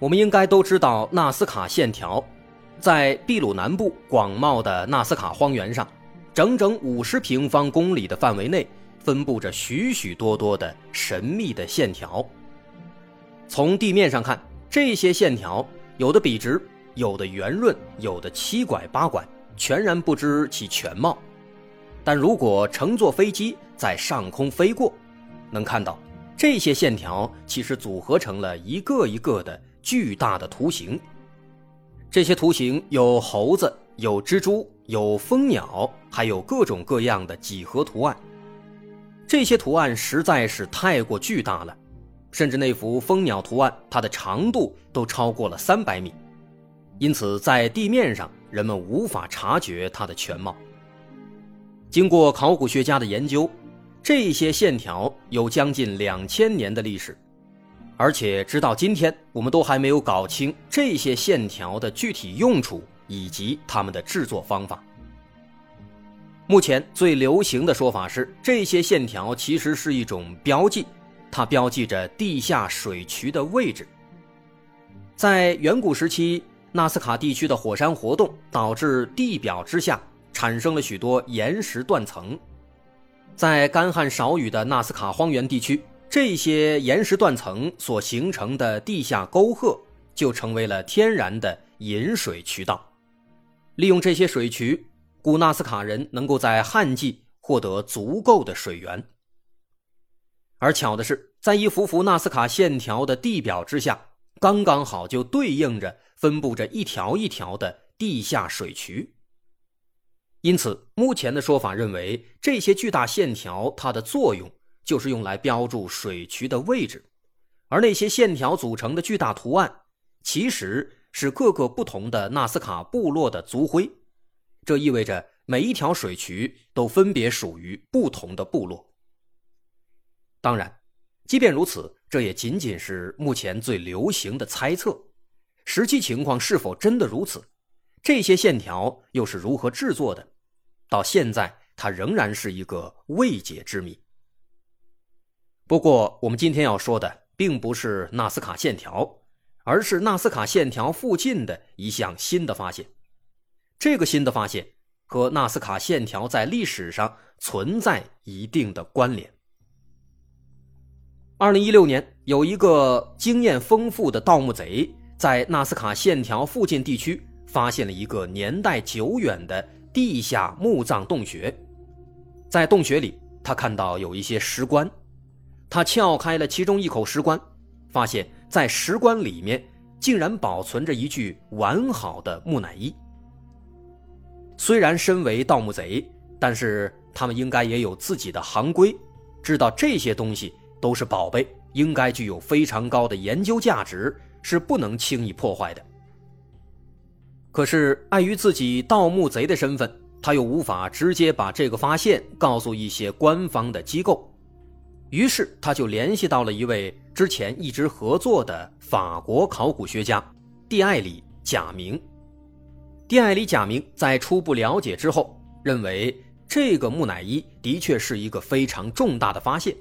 我们应该都知道纳斯卡线条，在秘鲁南部广袤的纳斯卡荒原上，整整五十平方公里的范围内，分布着许许多多的神秘的线条。从地面上看，这些线条有的笔直，有的圆润，有的七拐八拐，全然不知其全貌。但如果乘坐飞机在上空飞过，能看到这些线条其实组合成了一个一个的。巨大的图形，这些图形有猴子、有蜘蛛、有蜂鸟，还有各种各样的几何图案。这些图案实在是太过巨大了，甚至那幅蜂鸟图案，它的长度都超过了三百米，因此在地面上人们无法察觉它的全貌。经过考古学家的研究，这些线条有将近两千年的历史。而且直到今天，我们都还没有搞清这些线条的具体用处以及它们的制作方法。目前最流行的说法是，这些线条其实是一种标记，它标记着地下水渠的位置。在远古时期，纳斯卡地区的火山活动导致地表之下产生了许多岩石断层，在干旱少雨的纳斯卡荒原地区。这些岩石断层所形成的地下沟壑，就成为了天然的引水渠道。利用这些水渠，古纳斯卡人能够在旱季获得足够的水源。而巧的是，在一幅幅纳斯卡线条的地表之下，刚刚好就对应着分布着一条一条的地下水渠。因此，目前的说法认为，这些巨大线条它的作用。就是用来标注水渠的位置，而那些线条组成的巨大图案，其实是各个不同的纳斯卡部落的族徽。这意味着每一条水渠都分别属于不同的部落。当然，即便如此，这也仅仅是目前最流行的猜测。实际情况是否真的如此？这些线条又是如何制作的？到现在，它仍然是一个未解之谜。不过，我们今天要说的并不是纳斯卡线条，而是纳斯卡线条附近的一项新的发现。这个新的发现和纳斯卡线条在历史上存在一定的关联。二零一六年，有一个经验丰富的盗墓贼在纳斯卡线条附近地区发现了一个年代久远的地下墓葬洞穴，在洞穴里，他看到有一些石棺。他撬开了其中一口石棺，发现，在石棺里面竟然保存着一具完好的木乃伊。虽然身为盗墓贼，但是他们应该也有自己的行规，知道这些东西都是宝贝，应该具有非常高的研究价值，是不能轻易破坏的。可是碍于自己盗墓贼的身份，他又无法直接把这个发现告诉一些官方的机构。于是他就联系到了一位之前一直合作的法国考古学家蒂艾里·贾明。蒂艾里·贾明在初步了解之后，认为这个木乃伊的确是一个非常重大的发现。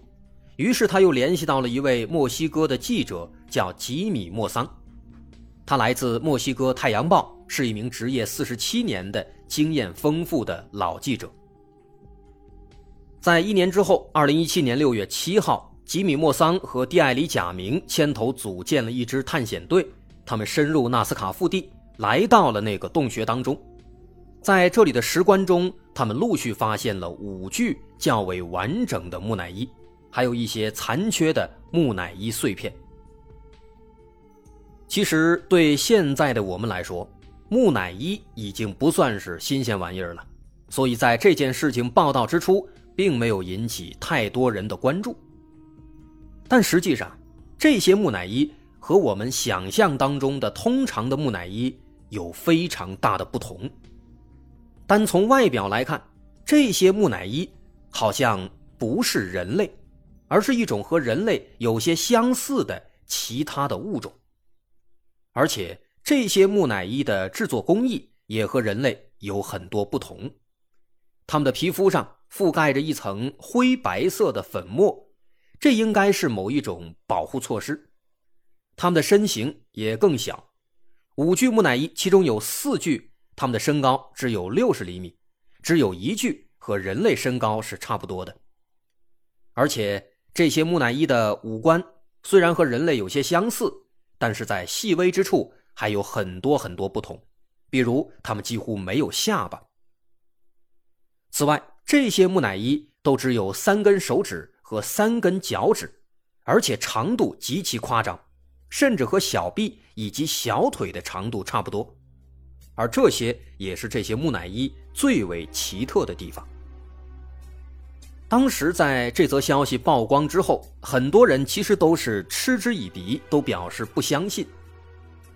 于是他又联系到了一位墨西哥的记者，叫吉米·莫桑。他来自墨西哥《太阳报》，是一名职业四十七年的经验丰富的老记者。在一年之后，二零一七年六月七号，吉米·莫桑和蒂艾里·贾明牵头组建了一支探险队。他们深入纳斯卡腹地，来到了那个洞穴当中。在这里的石棺中，他们陆续发现了五具较为完整的木乃伊，还有一些残缺的木乃伊碎片。其实，对现在的我们来说，木乃伊已经不算是新鲜玩意儿了。所以在这件事情报道之初，并没有引起太多人的关注，但实际上，这些木乃伊和我们想象当中的通常的木乃伊有非常大的不同。单从外表来看，这些木乃伊好像不是人类，而是一种和人类有些相似的其他的物种。而且这些木乃伊的制作工艺也和人类有很多不同，他们的皮肤上覆盖着一层灰白色的粉末，这应该是某一种保护措施。他们的身形也更小，五具木乃伊其中有四具。他们的身高只有六十厘米，只有一具和人类身高是差不多的。而且这些木乃伊的五官虽然和人类有些相似，但是在细微之处还有很多很多不同。比如，他们几乎没有下巴。此外，这些木乃伊都只有三根手指和三根脚趾，而且长度极其夸张，甚至和小臂以及小腿的长度差不多。而这些也是这些木乃伊最为奇特的地方。当时在这则消息曝光之后，很多人其实都是嗤之以鼻，都表示不相信。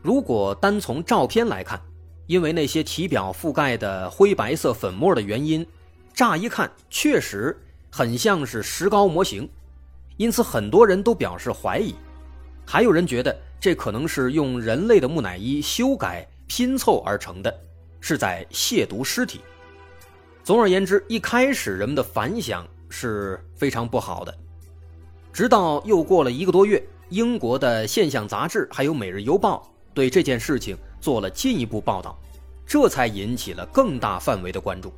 如果单从照片来看，因为那些体表覆盖的灰白色粉末的原因，乍一看确实很像是石膏模型，因此很多人都表示怀疑。还有人觉得这可能是用人类的木乃伊修改。拼凑而成的，是在亵渎尸体。总而言之，一开始人们的反响是非常不好的。直到又过了一个多月，英国的现象杂志还有《每日邮报》对这件事情做了进一步报道，这才引起了更大范围的关注。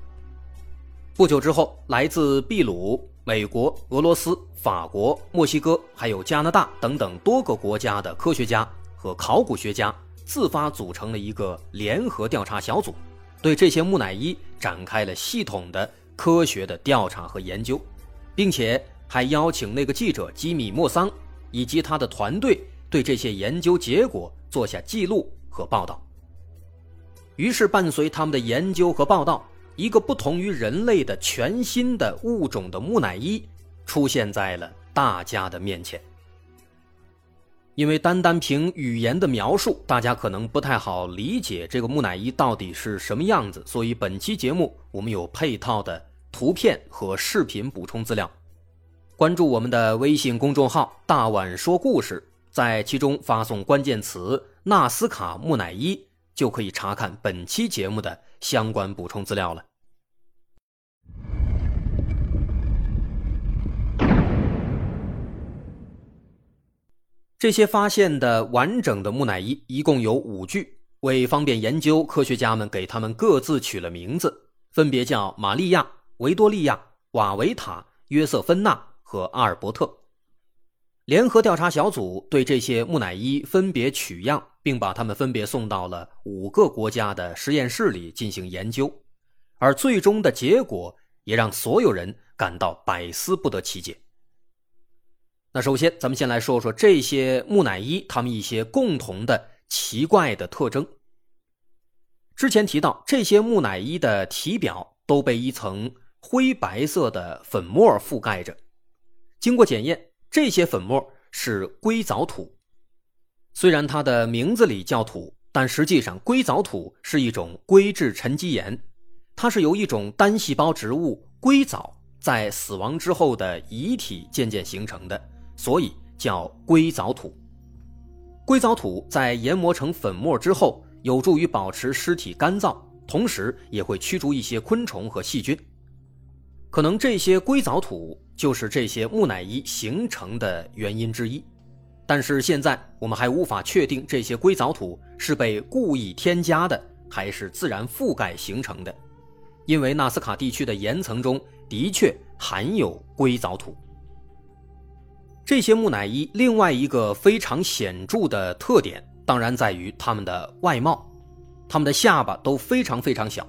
不久之后，来自秘鲁、美国、俄罗斯、法国、墨西哥还有加拿大等等多个国家的科学家和考古学家。自发组成了一个联合调查小组，对这些木乃伊展开了系统的科学的调查和研究，并且还邀请那个记者吉米·莫桑以及他的团队对这些研究结果做下记录和报道。于是，伴随他们的研究和报道，一个不同于人类的全新的物种的木乃伊出现在了大家的面前。因为单单凭语言的描述，大家可能不太好理解这个木乃伊到底是什么样子，所以本期节目我们有配套的图片和视频补充资料。关注我们的微信公众号“大碗说故事”，在其中发送关键词“纳斯卡木乃伊”，就可以查看本期节目的相关补充资料了。这些发现的完整的木乃伊一共有五具，为方便研究，科学家们给他们各自取了名字，分别叫玛利亚、维多利亚、瓦维塔、约瑟芬娜和阿尔伯特。联合调查小组对这些木乃伊分别取样，并把它们分别送到了五个国家的实验室里进行研究，而最终的结果也让所有人感到百思不得其解。那首先，咱们先来说说这些木乃伊，它们一些共同的奇怪的特征。之前提到，这些木乃伊的体表都被一层灰白色的粉末覆盖着。经过检验，这些粉末是硅藻土。虽然它的名字里叫土，但实际上硅藻土是一种硅质沉积岩，它是由一种单细胞植物硅藻在死亡之后的遗体渐渐形成的。所以叫硅藻土。硅藻土在研磨成粉末之后，有助于保持尸体干燥，同时也会驱逐一些昆虫和细菌。可能这些硅藻土就是这些木乃伊形成的原因之一。但是现在我们还无法确定这些硅藻土是被故意添加的，还是自然覆盖形成的，因为纳斯卡地区的岩层中的确含有硅藻土。这些木乃伊另外一个非常显著的特点，当然在于它们的外貌。它们的下巴都非常非常小，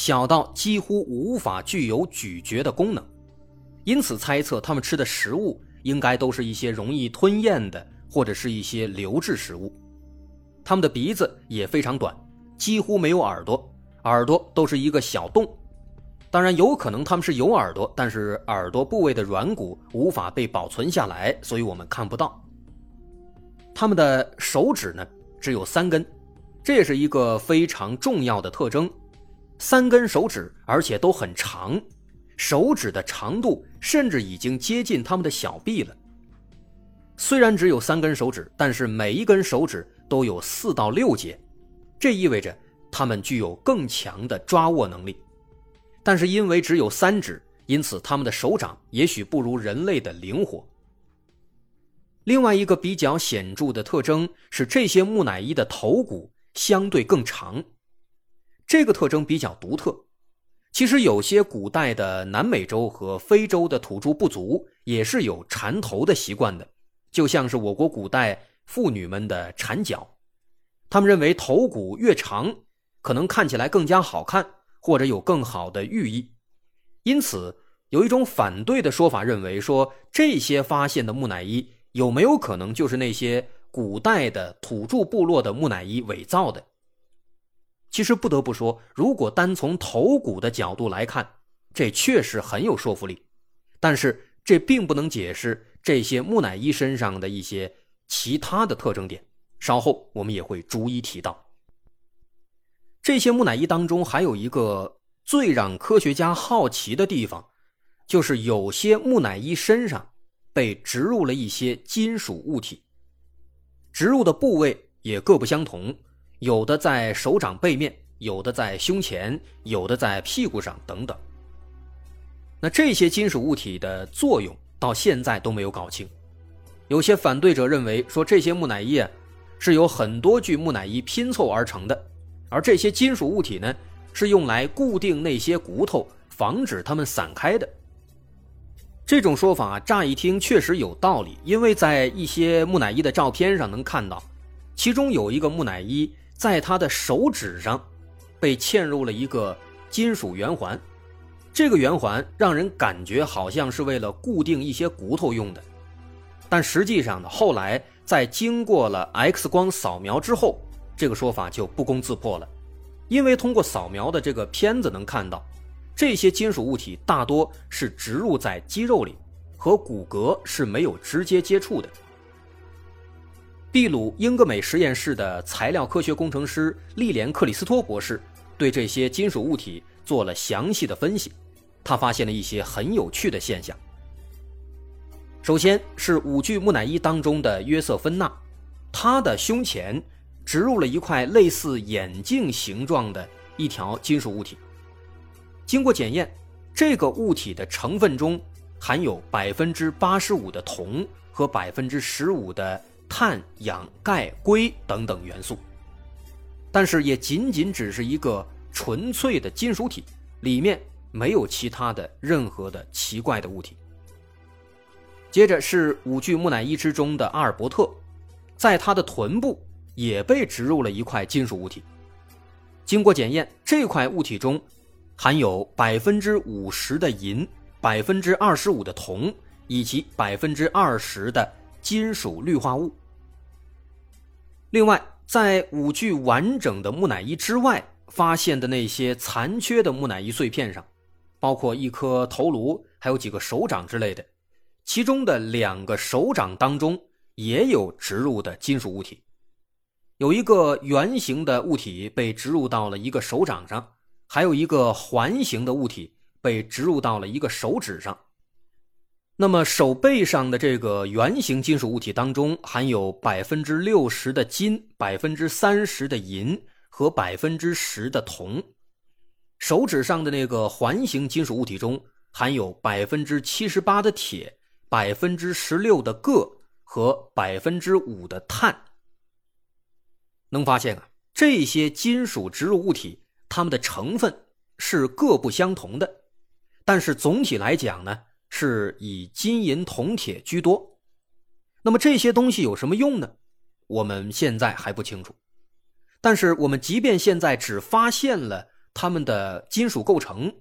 小到几乎无法具有咀嚼的功能，因此猜测它们吃的食物应该都是一些容易吞咽的，或者是一些流质食物。它们的鼻子也非常短，几乎没有耳朵，耳朵都是一个小洞。当然有可能它们是有耳朵，但是耳朵部位的软骨无法被保存下来，所以我们看不到。他们的手指呢只有三根，这也是一个非常重要的特征。三根手指，而且都很长，手指的长度甚至已经接近他们的小臂了。虽然只有三根手指，但是每一根手指都有四到六节，这意味着他们具有更强的抓握能力。但是因为只有三指，因此他们的手掌也许不如人类的灵活。另外一个比较显著的特征是，这些木乃伊的头骨相对更长，这个特征比较独特。其实有些古代的南美洲和非洲的土著部族也是有缠头的习惯的。就像是我国古代妇女们的缠脚，他们认为头骨越长，可能看起来更加好看，或者有更好的寓意。因此，有一种反对的说法，认为说这些发现的木乃伊有没有可能就是那些古代的土著部落的木乃伊伪造的？其实不得不说，如果单从头骨的角度来看，这确实很有说服力，但是这并不能解释。这些木乃伊身上的一些其他的特征点，稍后我们也会逐一提到。这些木乃伊当中还有一个最让科学家好奇的地方，就是有些木乃伊身上被植入了一些金属物体，植入的部位也各不相同，有的在手掌背面，有的在胸前，有的在屁股上等等。那这些金属物体的作用？到现在都没有搞清，有些反对者认为说这些木乃伊啊，是由很多具木乃伊拼凑而成的，而这些金属物体呢，是用来固定那些骨头，防止它们散开的。这种说法乍一听确实有道理，因为在一些木乃伊的照片上能看到，其中有一个木乃伊在他的手指上被嵌入了一个金属圆环。这个圆环让人感觉好像是为了固定一些骨头用的，但实际上呢，后来在经过了 X 光扫描之后，这个说法就不攻自破了。因为通过扫描的这个片子能看到，这些金属物体大多是植入在肌肉里，和骨骼是没有直接接触的。秘鲁英格美实验室的材料科学工程师利连克里斯托博士对这些金属物体。做了详细的分析，他发现了一些很有趣的现象。首先是五具木乃伊当中的约瑟芬娜，她的胸前植入了一块类似眼镜形状的一条金属物体。经过检验，这个物体的成分中含有百分之八十五的铜和百分之十五的碳、氧、钙、硅等等元素，但是也仅仅只是一个。纯粹的金属体，里面没有其他的任何的奇怪的物体。接着是五具木乃伊之中的阿尔伯特，在他的臀部也被植入了一块金属物体。经过检验，这块物体中含有百分之五十的银、百分之二十五的铜以及百分之二十的金属氯化物。另外，在五具完整的木乃伊之外。发现的那些残缺的木乃伊碎片上，包括一颗头颅，还有几个手掌之类的。其中的两个手掌当中也有植入的金属物体，有一个圆形的物体被植入到了一个手掌上，还有一个环形的物体被植入到了一个手指上。那么手背上的这个圆形金属物体当中含有百分之六十的金，百分之三十的银。和百分之十的铜，手指上的那个环形金属物体中含有百分之七十八的铁，百分之十六的铬和百分之五的碳。能发现啊，这些金属植入物体它们的成分是各不相同的，但是总体来讲呢，是以金银铜铁居多。那么这些东西有什么用呢？我们现在还不清楚。但是我们即便现在只发现了它们的金属构成，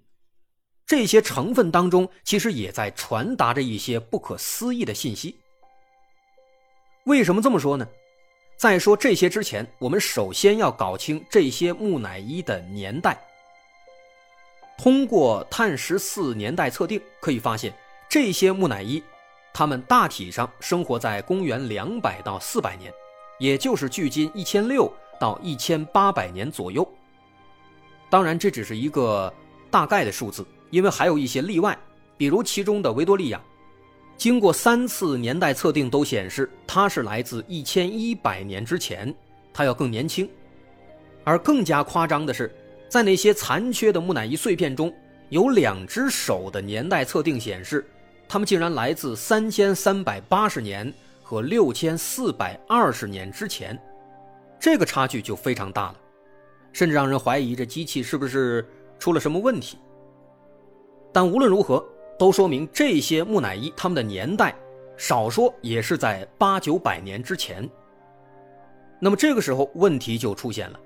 这些成分当中其实也在传达着一些不可思议的信息。为什么这么说呢？在说这些之前，我们首先要搞清这些木乃伊的年代。通过碳十四年代测定，可以发现这些木乃伊，他们大体上生活在公元两百到四百年，也就是距今一千六到一千八百年左右。当然，这只是一个大概的数字，因为还有一些例外，比如其中的维多利亚，经过三次年代测定都显示它是来自一千一百年之前，它要更年轻。而更加夸张的是，在那些残缺的木乃伊碎片中，有两只手的年代测定显示。他们竟然来自三千三百八十年和六千四百二十年之前，这个差距就非常大了，甚至让人怀疑这机器是不是出了什么问题。但无论如何，都说明这些木乃伊它们的年代少说也是在八九百年之前。那么这个时候问题就出现了，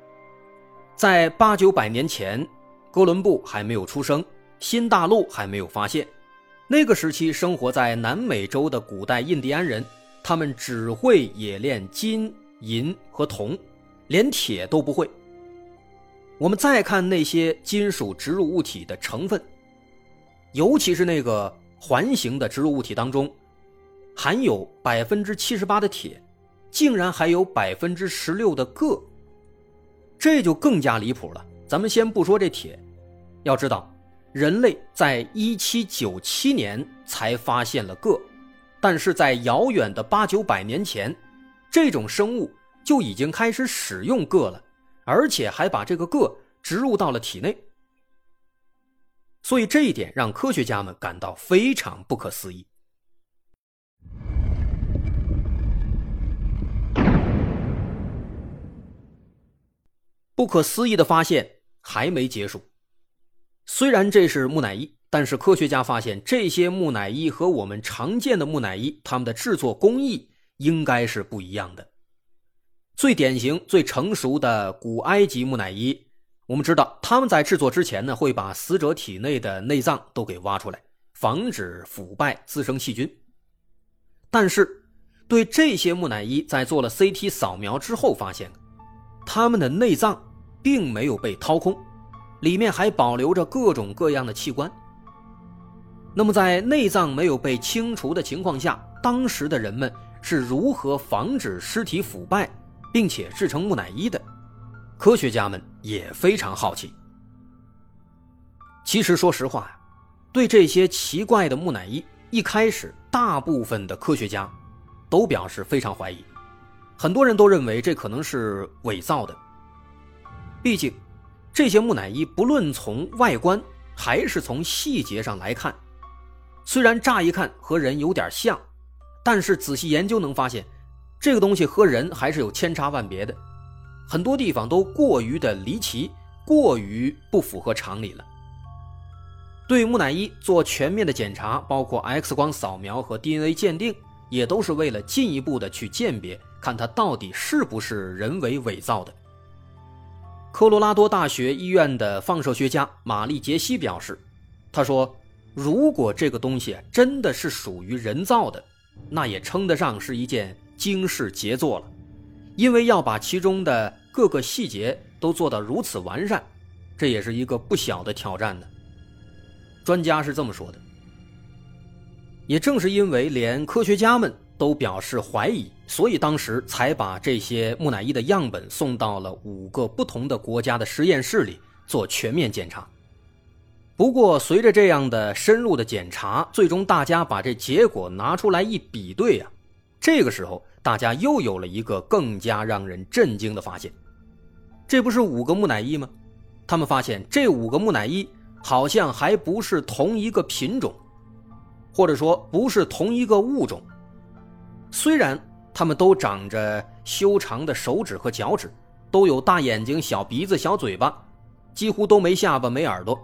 在八九百年前，哥伦布还没有出生，新大陆还没有发现。那个时期生活在南美洲的古代印第安人，他们只会冶炼金银和铜，连铁都不会。我们再看那些金属植入物体的成分，尤其是那个环形的植入物体当中，含有百分之七十八的铁，竟然还有百分之十六的铬，这就更加离谱了。咱们先不说这铁，要知道。人类在一七九七年才发现了铬，但是在遥远的八九百年前，这种生物就已经开始使用铬了，而且还把这个铬植入到了体内。所以这一点让科学家们感到非常不可思议。不可思议的发现还没结束。虽然这是木乃伊，但是科学家发现这些木乃伊和我们常见的木乃伊，它们的制作工艺应该是不一样的。最典型、最成熟的古埃及木乃伊，我们知道他们在制作之前呢，会把死者体内的内脏都给挖出来，防止腐败滋生细菌。但是，对这些木乃伊在做了 CT 扫描之后，发现他们的内脏并没有被掏空。里面还保留着各种各样的器官。那么，在内脏没有被清除的情况下，当时的人们是如何防止尸体腐败，并且制成木乃伊的？科学家们也非常好奇。其实，说实话呀，对这些奇怪的木乃伊，一开始大部分的科学家都表示非常怀疑，很多人都认为这可能是伪造的，毕竟。这些木乃伊不论从外观还是从细节上来看，虽然乍一看和人有点像，但是仔细研究能发现，这个东西和人还是有千差万别的，很多地方都过于的离奇，过于不符合常理了。对木乃伊做全面的检查，包括 X 光扫描和 DNA 鉴定，也都是为了进一步的去鉴别，看它到底是不是人为伪造的。科罗拉多大学医院的放射学家玛丽杰西表示：“他说，如果这个东西真的是属于人造的，那也称得上是一件惊世杰作了，因为要把其中的各个细节都做到如此完善，这也是一个不小的挑战呢。”专家是这么说的。也正是因为连科学家们。都表示怀疑，所以当时才把这些木乃伊的样本送到了五个不同的国家的实验室里做全面检查。不过，随着这样的深入的检查，最终大家把这结果拿出来一比对啊，这个时候大家又有了一个更加让人震惊的发现：这不是五个木乃伊吗？他们发现这五个木乃伊好像还不是同一个品种，或者说不是同一个物种。虽然他们都长着修长的手指和脚趾，都有大眼睛、小鼻子、小嘴巴，几乎都没下巴、没耳朵，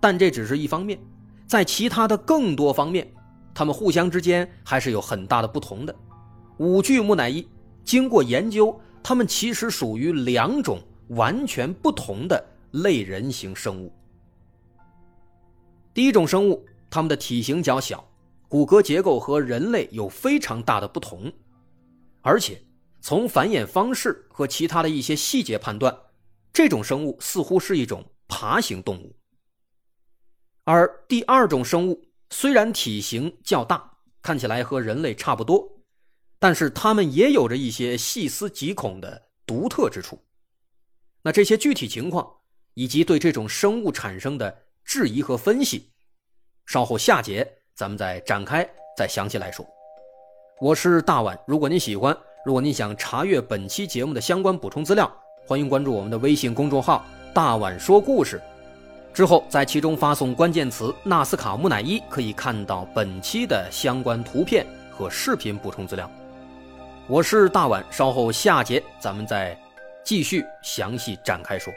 但这只是一方面，在其他的更多方面，他们互相之间还是有很大的不同的。五具木乃伊经过研究，它们其实属于两种完全不同的类人型生物。第一种生物，它们的体型较小。骨骼结构和人类有非常大的不同，而且从繁衍方式和其他的一些细节判断，这种生物似乎是一种爬行动物。而第二种生物虽然体型较大，看起来和人类差不多，但是它们也有着一些细思极恐的独特之处。那这些具体情况以及对这种生物产生的质疑和分析，稍后下节咱们再展开，再详细来说。我是大碗，如果您喜欢，如果您想查阅本期节目的相关补充资料，欢迎关注我们的微信公众号“大碗说故事”。之后在其中发送关键词“纳斯卡木乃伊”，可以看到本期的相关图片和视频补充资料。我是大碗，稍后下节咱们再继续详细展开说。